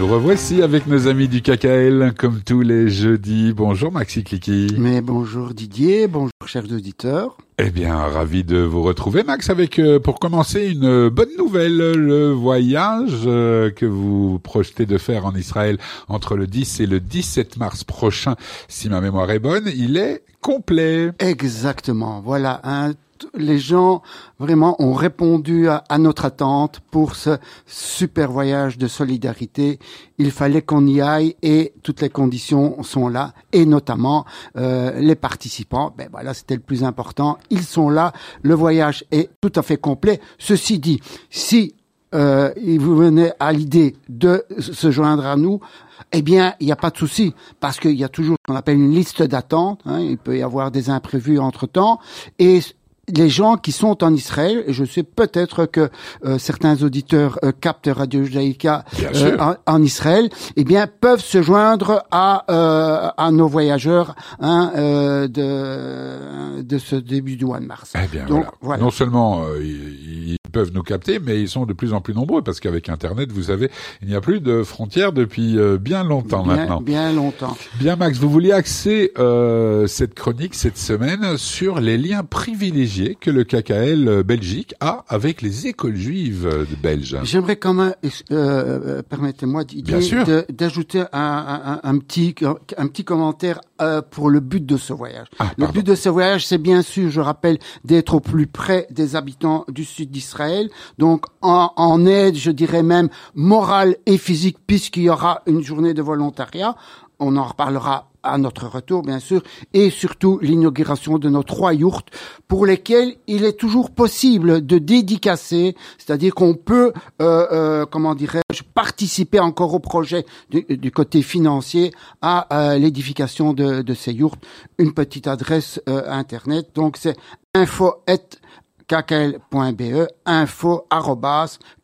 nous revoici avec nos amis du KKL, comme tous les jeudis. Bonjour Maxi Clicky. Mais bonjour Didier, bonjour chers auditeurs. Eh bien, ravi de vous retrouver, Max, avec euh, pour commencer une bonne nouvelle, le voyage euh, que vous projetez de faire en Israël entre le 10 et le 17 mars prochain, si ma mémoire est bonne, il est complet. Exactement. Voilà un les gens vraiment ont répondu à, notre attente pour ce super voyage de solidarité. Il fallait qu'on y aille et toutes les conditions sont là et notamment euh, les participants. Ben voilà, c'était le plus important. Ils sont là. Le voyage est tout à fait complet. Ceci dit, si euh, vous venez à l'idée de se joindre à nous, eh bien, il n'y a pas de souci, parce qu'il y a toujours ce qu'on appelle une liste d'attente. Hein, il peut y avoir des imprévus entre-temps. Et les gens qui sont en Israël, et je sais peut-être que euh, certains auditeurs euh, captent Radio Judaïka euh, en, Israël, eh bien peuvent se joindre à à nos voyageurs hein, de de ce début du mois de mars. Eh bien, voilà. Non seulement ils, peuvent nous capter, mais ils sont de plus en plus nombreux parce qu'avec Internet, vous savez, il n'y a plus de frontières depuis bien longtemps maintenant. Bien longtemps. Bien, Max, vous vouliez axer cette chronique cette semaine sur les liens privilégiés que le KKL euh, Belgique a avec les écoles juives euh, belges. J'aimerais quand même, euh, permettez-moi d'ajouter un, un, petit, un petit commentaire pour le but de ce voyage. Ah, le but de ce voyage, c'est bien sûr, je rappelle, d'être au plus près des habitants du sud d'Israël, donc en, en aide, je dirais même morale et physique, puisqu'il y aura une journée de volontariat. On en reparlera à notre retour, bien sûr, et surtout l'inauguration de nos trois yourtes pour lesquelles il est toujours possible de dédicacer, c'est-à-dire qu'on peut, euh, euh, comment dirais-je, participer encore au projet du, côté financier à euh, l'édification de, de, ces yourtes. Une petite adresse internet, donc c'est info kkl.be, info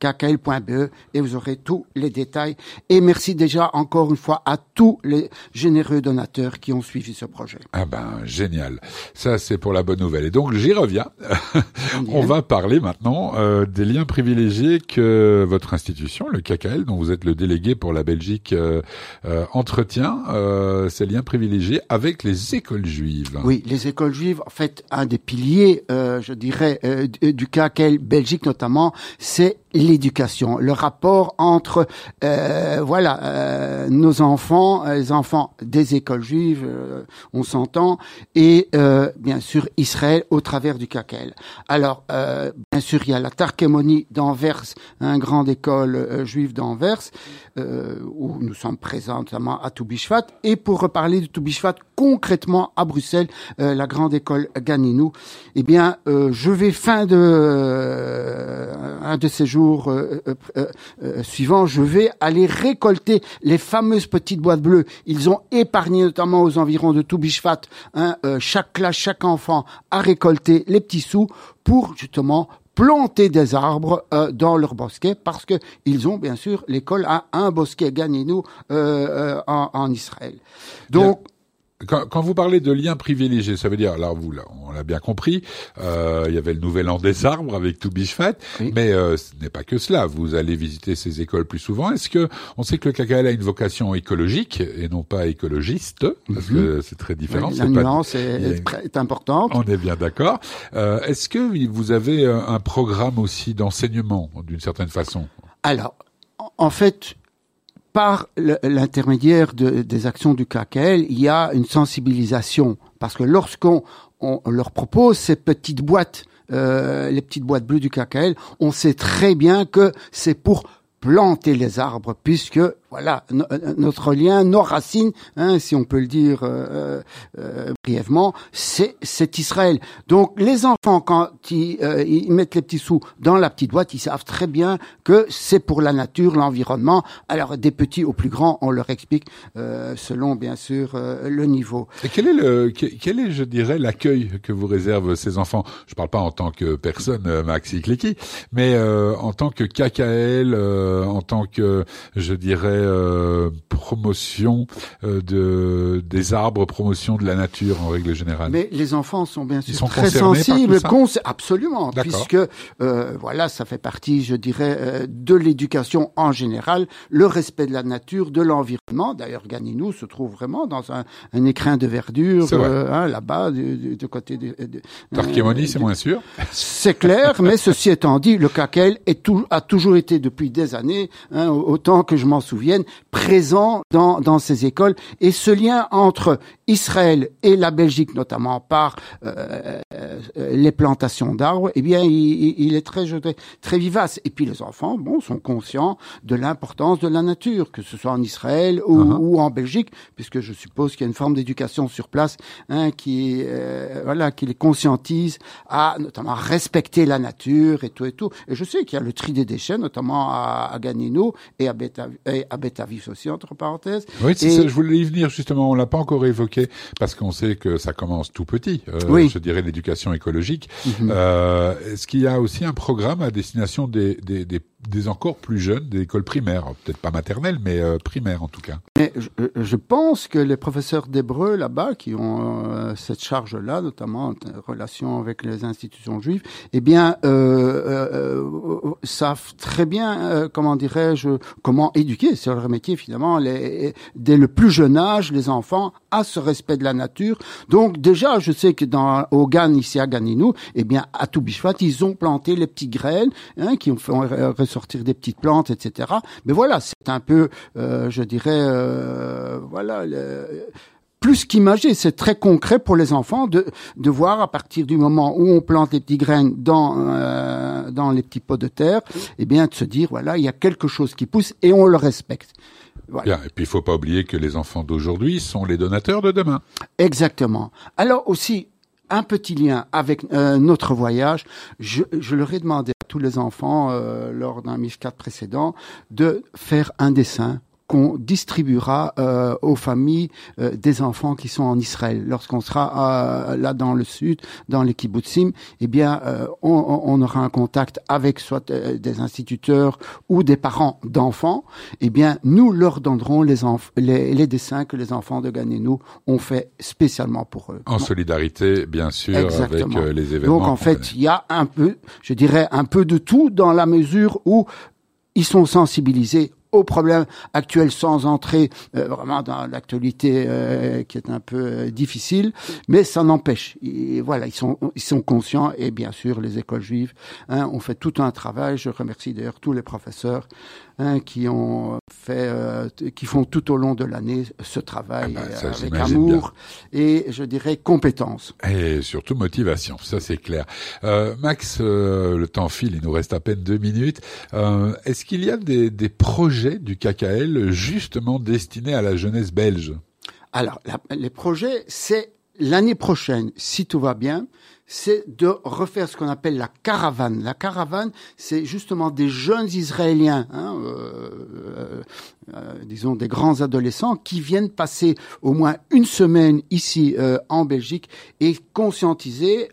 kkl.be et vous aurez tous les détails. Et merci déjà encore une fois à tous les généreux donateurs qui ont suivi ce projet. Ah ben génial, ça c'est pour la bonne nouvelle. Et donc j'y reviens. On va parler maintenant euh, des liens privilégiés que votre institution, le KKL, dont vous êtes le délégué pour la Belgique, euh, euh, entretient ces liens privilégiés avec les écoles juives. Oui, les écoles juives, en fait, un des piliers, je dirais euh, du cas Belgique notamment, c'est l'éducation, le rapport entre euh, voilà euh, nos enfants, les enfants des écoles juives, on s'entend, et bien sûr Israël au travers du KKL. Alors bien sûr il y a la Tarkémonie d'Anvers, une grande école juive d'Anvers, où nous sommes présents notamment à Toubishvat, et pour reparler de Toubishvat concrètement à Bruxelles, la grande école Ganinou, eh bien je vais fin de euh, un de ces jours euh, euh, suivants, je vais aller récolter les fameuses petites boîtes bleues. Ils ont épargné notamment aux environs de Toubishvat, hein, chaque classe, chaque enfant a récolté les petits sous pour justement planter des arbres dans leur bosquet parce que ils ont bien sûr l'école a un bosquet euh, en, en, Israël. Donc quand, quand, vous parlez de liens privilégiés, ça veut dire, alors vous, là, on l'a bien compris, euh, il y avait le nouvel an des arbres avec tout mais euh, ce n'est pas que cela. Vous allez visiter ces écoles plus souvent. Est-ce que on sait que le KKL a une vocation écologique et non pas écologiste, parce que mhm. c'est très différent. la nuance est, est, importante. On est bien d'accord. Euh, Est-ce que vous avez un programme aussi d'enseignement d'une certaine façon? Alors, en fait, par l'intermédiaire des actions du KKL, il y a une sensibilisation. Parce que lorsqu'on leur propose ces petites boîtes, euh, les petites boîtes bleues du KKL, on sait très bien que c'est pour planter les arbres, puisque voilà euh, notre lien, nos racines, hein, si on peut le dire euh, euh, brièvement, c'est Israël. Donc les enfants quand ils, mettent les petits sous dans la petite boîte, ils savent très bien que c'est pour la nature, l'environnement. Alors des petits aux plus grands, on leur explique selon bien sûr le niveau. Et quel est le quel est je dirais l'accueil que vous réservent ces enfants? Je parle pas en tant que personne Maxi Kliki, mais en tant que KKL, en tant que je dirais euh, promotion euh, de des arbres, promotion de la nature en règle générale. Mais les enfants sont bien sûr très sensibles, absolument, puisque euh, voilà, ça fait partie, je dirais, de l'éducation en général, le respect de la nature, de l'environnement. D'ailleurs, Ganinou se trouve vraiment dans un, un écrin de verdure hein, là-bas, du, côté de. de c'est moins sûr. C'est clair, mais ceci étant dit, le caquel est tout, a toujours été depuis des années, hein, autant que je m'en souvienne, présent dans, dans ces écoles. Et ce lien entre Israël et la Belgique, notamment par euh, euh, les plantations d'arbres, eh bien, il, il, est très, très vivace. Et puis les enfants, bon, sont conscients de l'importance de la nature, que ce soit en Israël ou, uh-huh. ou en Belgique, puisque je suppose qu'il y a une forme d'éducation sur place hein, qui, euh, voilà, qui les conscientise à notamment respecter la nature et tout et tout. Et je sais qu'il y a le tri des déchets, notamment à, à Ganino et à Betavis aussi entre parenthèses. Oui, c'est ça, je voulais y venir justement. On l'a pas encore évoqué parce qu'on sait que ça commence tout petit. Euh, oui. Je dirais l'éducation écologique. Mhm. euh, Est-ce qu'il y a aussi un programme à destination des, des, des des encore plus jeunes, des écoles primaires, peut-être pas maternelles, mais euh, primaires en tout cas. Mais je, je pense que les professeurs d'hébreu là-bas, qui ont euh, cette charge-là, notamment en relation avec les institutions juives, eh bien, euh, euh savent très bien, comment dirais-je, comment éduquer, c'est leur métier finalement, les, dès le plus jeune âge, les enfants à ce respect de la nature. Donc déjà, je sais que dans au ici à Ganinou, eh bien, à Toubishvat, ils ont planté les petites graines hein, qui ont fait sortir des petites plantes, etc. Mais voilà, c'est un peu, euh, je dirais, euh, voilà. plus qu'imagé, c'est très concret pour les enfants de, de voir à partir du moment où on plante les petites graines dans euh, dans les petits pots de terre, eh bien de se dire voilà il y a quelque chose qui pousse et on le respecte. Bien, et puis il faut pas oublier que les enfants d'aujourd'hui sont les donateurs de demain. Exactement. Alors aussi un petit lien avec euh, notre voyage. Je, je, leur ai demandé tous les enfants euh, lors d'un MIF4 précédent de faire un dessin qu'on distribuera euh, aux familles euh, des enfants qui sont en Israël. Lorsqu'on sera euh, là dans le sud, dans les kibbutzim, eh bien, on, on, aura un contact avec soit des instituteurs ou des parents d'enfants. Eh bien, nous leur donnerons les, les, les, dessins que les enfants de Ganenou ont fait spécialement pour eux. En solidarité, bien sûr, avec les événements. Donc, en fait, il y a un peu, je dirais, un peu de tout dans la mesure où ils sont sensibilisés aux problèmes actuels sans entrer euh, vraiment dans l'actualité euh, qui est un peu euh, difficile, mais ça n'empêche. Voilà, ils sont ils sont conscients et bien sûr les écoles juives hein, ont fait tout un travail. Je remercie d'ailleurs tous les professeurs hein, qui ont fait, euh, qui font tout au long de l'année ce travail ah bah, avec amour et je dirais compétence. Et surtout motivation, ça c'est clair. Euh, Max, euh, le temps file, il nous reste à peine deux minutes. Euh, est-ce qu'il y a des, des projets du KKL justement destinés à la jeunesse belge? Alors, les projets, c'est l'année prochaine, si tout va bien, c'est de refaire ce qu'on appelle la caravane. La caravane, c'est justement des jeunes Israéliens, hein, euh, euh, euh, disons des grands adolescents, qui viennent passer au moins une semaine ici en Belgique et conscientiser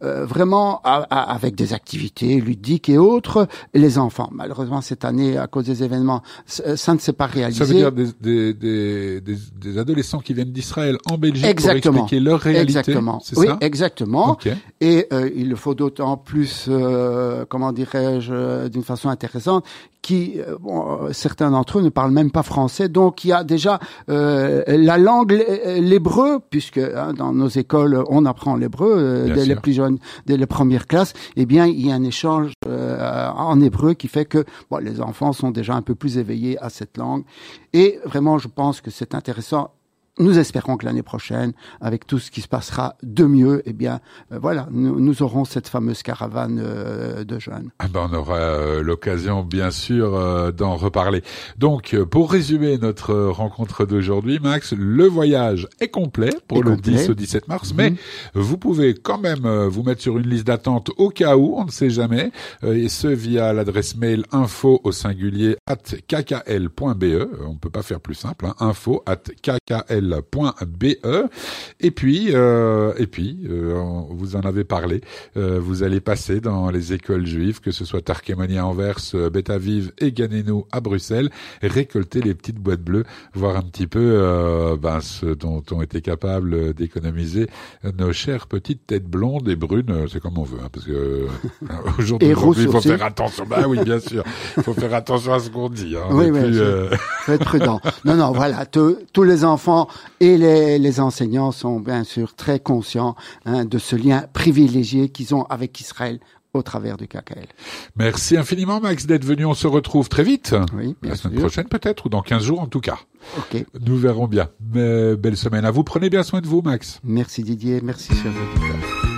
vraiment avec des activités ludiques et autres les enfants. Malheureusement, cette année, à cause des événements, ça ne s'est pas réalisé. Ça veut dire des, des, des, des adolescents qui viennent d'Israël en Belgique exactement. pour expliquer leur réalité. Exactement. Oui, ça? Exactement. Et euh, il le faut d'autant plus, euh, comment dirais-je, euh, d'une façon intéressante, qui, bon, certains d'entre eux ne parlent même pas français. Donc il y a déjà la langue, l'hébreu, puisque hein, dans nos écoles on apprend l'hébreu dès les plus jeunes, dès les premières classes. Eh bien, il y a un échange en hébreu qui fait que bon, les enfants sont déjà un peu plus éveillés à cette langue. Et vraiment, je pense que c'est intéressant nous espérons que l'année prochaine, avec tout ce qui se passera de mieux, eh bien, euh, voilà, nous, aurons cette fameuse caravane euh, de jeunes. Ah ben, on aura euh, l'occasion, bien sûr, d'en reparler. Donc, pour résumer notre rencontre d'aujourd'hui, Max, le voyage est complet pour le 10 au 17 mars, mhm. mais vous pouvez quand même vous mettre sur une liste d'attente au cas où, on ne sait jamais, et ce via l'adresse mail info au singulier at kkl.be. On peut pas faire plus simple, hein, info at kkl kkl.be. Et puis, euh, et puis, euh, vous en avez parlé. Euh, vous allez passer dans les écoles juives, que ce soit Tarkemani à Anvers, Beth Aviv et Ganeno à Bruxelles, récolter les petites boîtes bleues, voir un petit peu ben, ce dont ont été capables d'économiser nos chères petites têtes blondes et brunes. C'est comme on veut, hein, parce que aujourd'hui, il faut faire attention. Bah oui, bien sûr, il faut faire attention à ce qu'on dit. Hein. Faut être prudent. Non, non, voilà, tous les enfants et les, les, enseignants sont bien sûr très conscients hein, de ce lien privilégié qu'ils ont avec Israël au travers du KKL. Merci infiniment Max d'être venu. On se retrouve très vite. Oui, La semaine prochaine peut-être ou dans 15 jours en tout cas. Ok. Nous verrons bien. Mais belle semaine à vous. Prenez bien soin de vous Max. Merci Didier. Merci chers auditeurs.